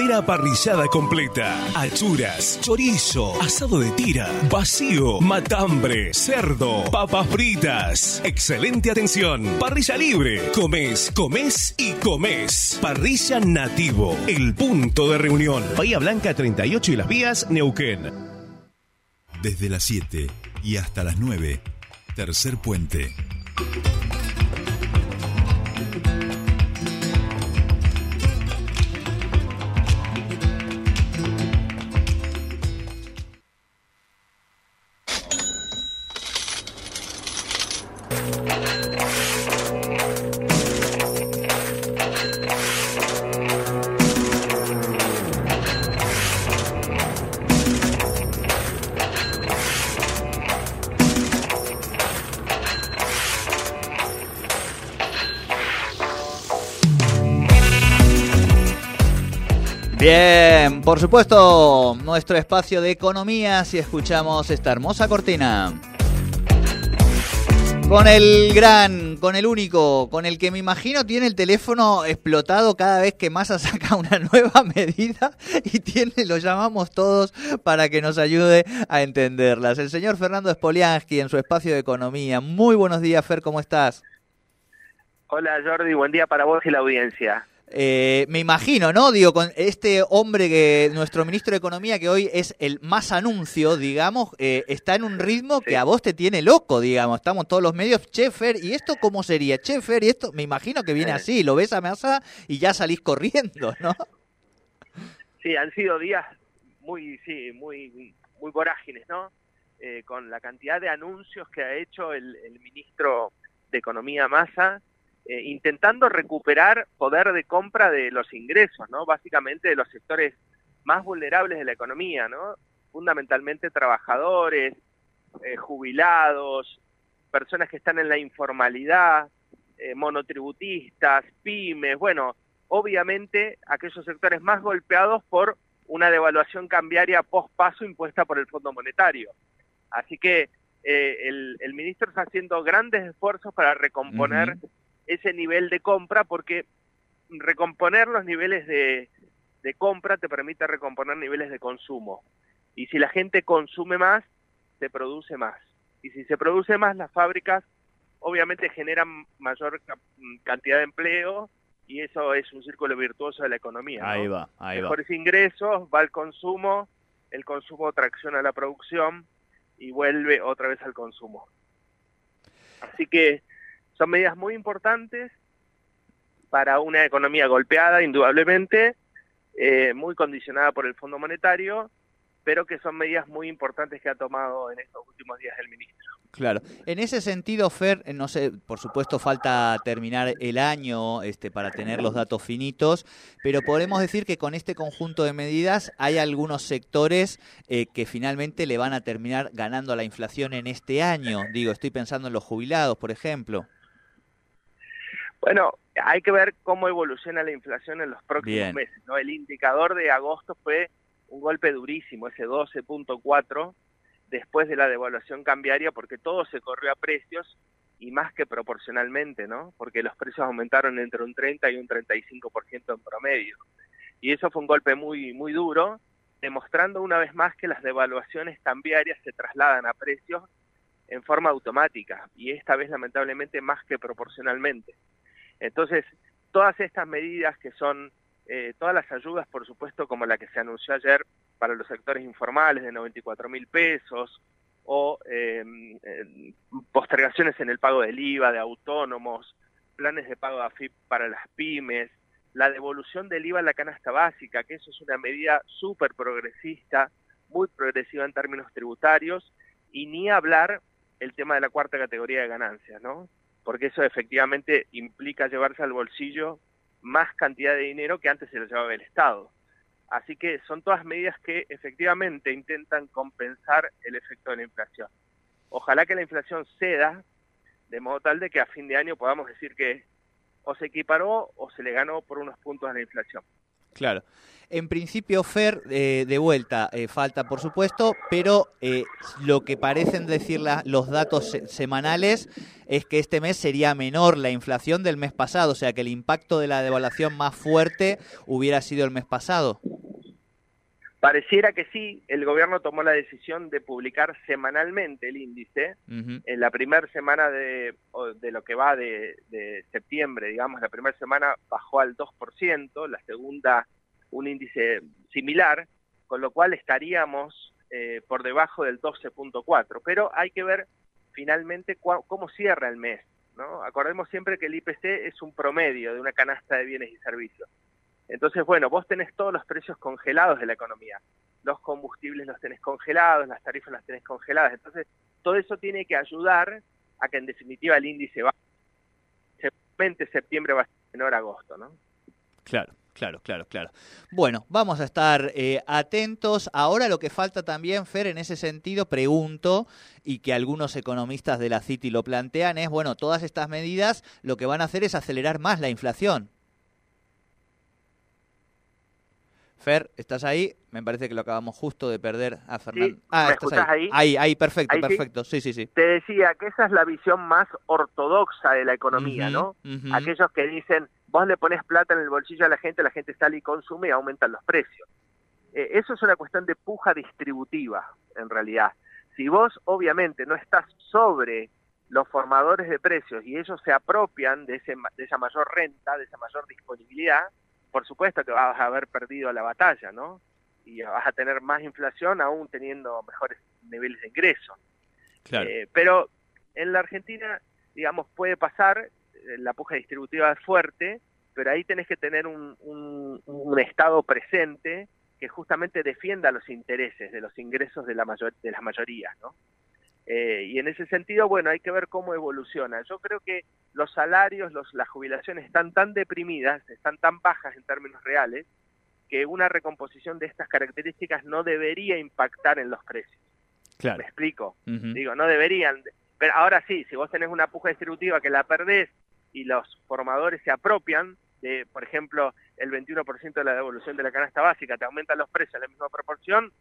verdadera parrillada completa. Achuras, chorizo, asado de tira, vacío, matambre, cerdo, papas fritas. Excelente atención. Parrilla libre. Comes, comes y comes. Parrilla Nativo, el punto de reunión. Bahía Blanca 38 y las vías Neuquén. Desde las 7 y hasta las 9. Tercer puente. Bien, por supuesto, nuestro espacio de economía si escuchamos esta hermosa cortina. Con el gran, con el único, con el que me imagino tiene el teléfono explotado cada vez que Massa saca una nueva medida y tiene, lo llamamos todos para que nos ayude a entenderlas. El señor Fernando Spoliansky en su espacio de economía. Muy buenos días, Fer, ¿cómo estás? Hola Jordi, buen día para vos y la audiencia. Eh, me imagino, ¿no? Digo, con este hombre que nuestro ministro de Economía, que hoy es el más anuncio, digamos, eh, está en un ritmo que a vos te tiene loco, digamos. Estamos todos los medios, Chefer, ¿y esto cómo sería? Chefer, y esto, me imagino que viene así, lo ves a masa y ya salís corriendo, ¿no? Sí, han sido días muy, sí, muy, muy vorágines, ¿no? Eh, con la cantidad de anuncios que ha hecho el, el ministro de Economía Massa, eh, intentando recuperar poder de compra de los ingresos, ¿no? Básicamente de los sectores más vulnerables de la economía, ¿no? Fundamentalmente trabajadores, eh, jubilados, personas que están en la informalidad, eh, monotributistas, pymes, bueno, obviamente aquellos sectores más golpeados por una devaluación cambiaria post paso impuesta por el Fondo Monetario. Así que el, el, ministro está haciendo grandes esfuerzos para recomponer ese nivel de compra porque recomponer los niveles de, de compra te permite recomponer niveles de consumo. Y si la gente consume más, se produce más. Y si se produce más, las fábricas obviamente generan mayor cantidad de empleo y eso es un círculo virtuoso de la economía. Ahí va, ahí Mejores ingresos, va al consumo, el consumo tracciona la producción y vuelve otra vez al consumo. Así que son medidas muy importantes para una economía golpeada, indudablemente, eh, muy condicionada por el Fondo Monetario, pero que son medidas muy importantes que ha tomado en estos últimos días el ministro. Claro. En ese sentido, Fer, eh, no sé, por supuesto falta terminar el año este, para tener los datos finitos, pero podemos decir que con este conjunto de medidas hay algunos sectores eh, que finalmente le van a terminar ganando a la inflación en este año. Digo, estoy pensando en los jubilados, por ejemplo. Bueno, hay que ver cómo evoluciona la inflación en los próximos meses. ¿no? El indicador de agosto fue un golpe durísimo, ese 12.4, después de la devaluación cambiaria, porque todo se corrió a precios y más que proporcionalmente, ¿no? Porque los precios aumentaron entre un 30 y un 35% en promedio. Y eso fue un golpe muy, muy duro, demostrando una vez más que las devaluaciones cambiarias se trasladan a precios en forma automática y esta vez lamentablemente más que proporcionalmente. Entonces, todas estas medidas que son, eh, todas las ayudas, por supuesto, como la que se anunció ayer para los sectores informales de 94 mil pesos, o eh, postergaciones en el pago del IVA de autónomos, planes de pago de AFIP para las pymes, la devolución del IVA en la canasta básica, que eso es una medida súper progresista, muy progresiva en términos tributarios, y ni hablar el tema de la cuarta categoría de ganancias, ¿no? Porque eso efectivamente implica llevarse al bolsillo más cantidad de dinero que antes se lo llevaba el Estado. Así que son todas medidas que efectivamente intentan compensar el efecto de la inflación. Ojalá que la inflación ceda de modo tal de que a fin de año podamos decir que o se equiparó o se le ganó por unos puntos a la inflación. Claro. En principio, Fer, eh, de vuelta, eh, falta por supuesto, pero eh, lo que parecen decir los datos semanales es que este mes sería menor la inflación del mes pasado, o sea que el impacto de la devaluación más fuerte hubiera sido el mes pasado. Pareciera que sí, el gobierno tomó la decisión de publicar semanalmente el índice. En la primera semana de, de, lo que va de, de, septiembre, digamos, la primera semana bajó al 2%, la segunda un índice similar, con lo cual estaríamos eh, por debajo del 12.4. Pero hay que ver finalmente cómo cierra el mes. ¿no? Acordemos siempre que el IPC es un promedio de una canasta de bienes y servicios. Entonces, bueno, vos tenés todos los precios congelados de la economía. Los combustibles los tenés congelados, las tarifas las tenés congeladas. Entonces, todo eso tiene que ayudar a que en definitiva el índice va. Seguramente septiembre va a ser menor agosto, ¿no? Claro. Claro, claro, claro. Bueno, vamos a estar eh, atentos. Ahora lo que falta también, Fer, en ese sentido, pregunto, y que algunos economistas de la City lo plantean, es, bueno, todas estas medidas lo que van a hacer es acelerar más la inflación. Fer, ¿estás ahí? Me parece que lo acabamos justo de perder a Fernando. ah, estás ahí? ahí. Ahí, perfecto, perfecto. Sí. sí, sí, Te decía que esa es la visión más ortodoxa de la economía, ¿no? Aquellos que dicen, vos le pones plata en el bolsillo a la gente, la gente sale y consume y aumentan los precios. Eh, eso es una cuestión de puja distributiva, en realidad. Si vos, obviamente, no estás sobre los formadores de precios y ellos se apropian de, ese, de esa mayor renta, de esa mayor disponibilidad, por supuesto que vas a haber perdido la batalla, ¿no? Y vas a tener más inflación aún teniendo mejores niveles de ingreso. Claro. Eh, pero en la Argentina, digamos, puede pasar, eh, la puja distributiva es fuerte, pero ahí tenés que tener un, un, Estado presente que justamente defienda los intereses de los ingresos de, la mayor, de las mayorías, ¿no? Eh, y en ese sentido, bueno, hay que ver cómo evoluciona. Yo creo que los salarios, los, las jubilaciones están tan deprimidas, están tan bajas en términos reales, que una recomposición de estas características no debería impactar en los precios. Claro. ¿Me explico? Digo, no deberían. Pero ahora sí, si vos tenés una puja distributiva que la perdés y los formadores se apropian de, por ejemplo, el 21% de la devolución de la canasta básica, te aumentan los precios en la misma proporción,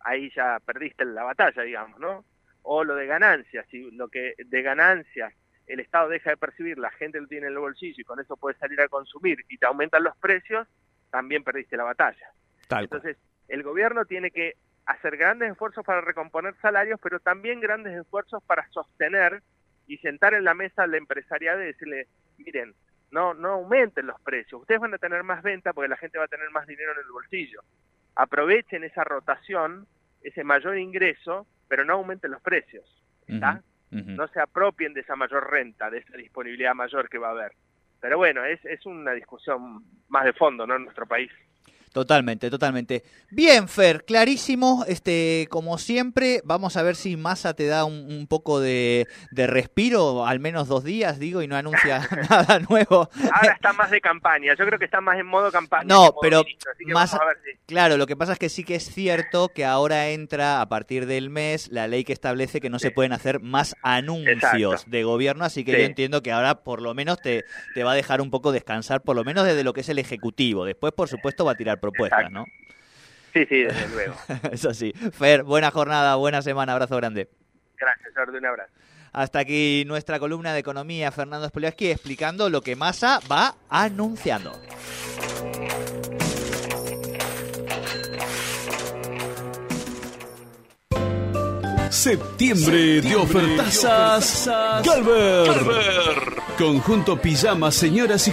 ahí ya perdiste la batalla, digamos, ¿no? O lo de ganancias, si lo que de ganancias el Estado deja de percibir, la gente lo tiene en el bolsillo y con eso puede salir a consumir y te aumentan los precios, también perdiste la batalla. Entonces, el gobierno tiene que hacer grandes esfuerzos para recomponer salarios, pero también grandes esfuerzos para sostener y sentar en la mesa al empresariado y decirle, miren, no, no aumenten los precios, ustedes van a tener más venta porque la gente va a tener más dinero en el bolsillo. Aprovechen esa rotación, ese mayor ingreso pero no aumenten los precios, No se apropien de esa mayor renta, de esa disponibilidad mayor que va a haber. Pero bueno, es, es una discusión más de fondo, ¿no? En nuestro país. Totalmente, totalmente. Bien, Fer, clarísimo. Este, como siempre, vamos a ver si Massa te da un, poco de, respiro, al menos dos días, digo, y no anuncia nada nuevo. Ahora está más de campaña. Yo creo que está más en modo campaña. No, pero más, claro, lo que pasa es que sí que es cierto que ahora entra a partir del mes la ley que establece que no se pueden hacer más anuncios de gobierno, así que yo entiendo que ahora por lo menos te, te va a dejar un poco descansar, por lo menos desde lo que es el ejecutivo. Después, por supuesto, va a tirar propuestas, ¿no? Sí, sí, desde luego. Eso sí. Fer, buena jornada, buena semana, abrazo grande. Gracias, Jordi, un abrazo. Hasta aquí nuestra columna de economía, Fernando Spoliaski, explicando lo que Massa va anunciando. Septiembre, de ofertas Galver. Conjunto pijama, señoras y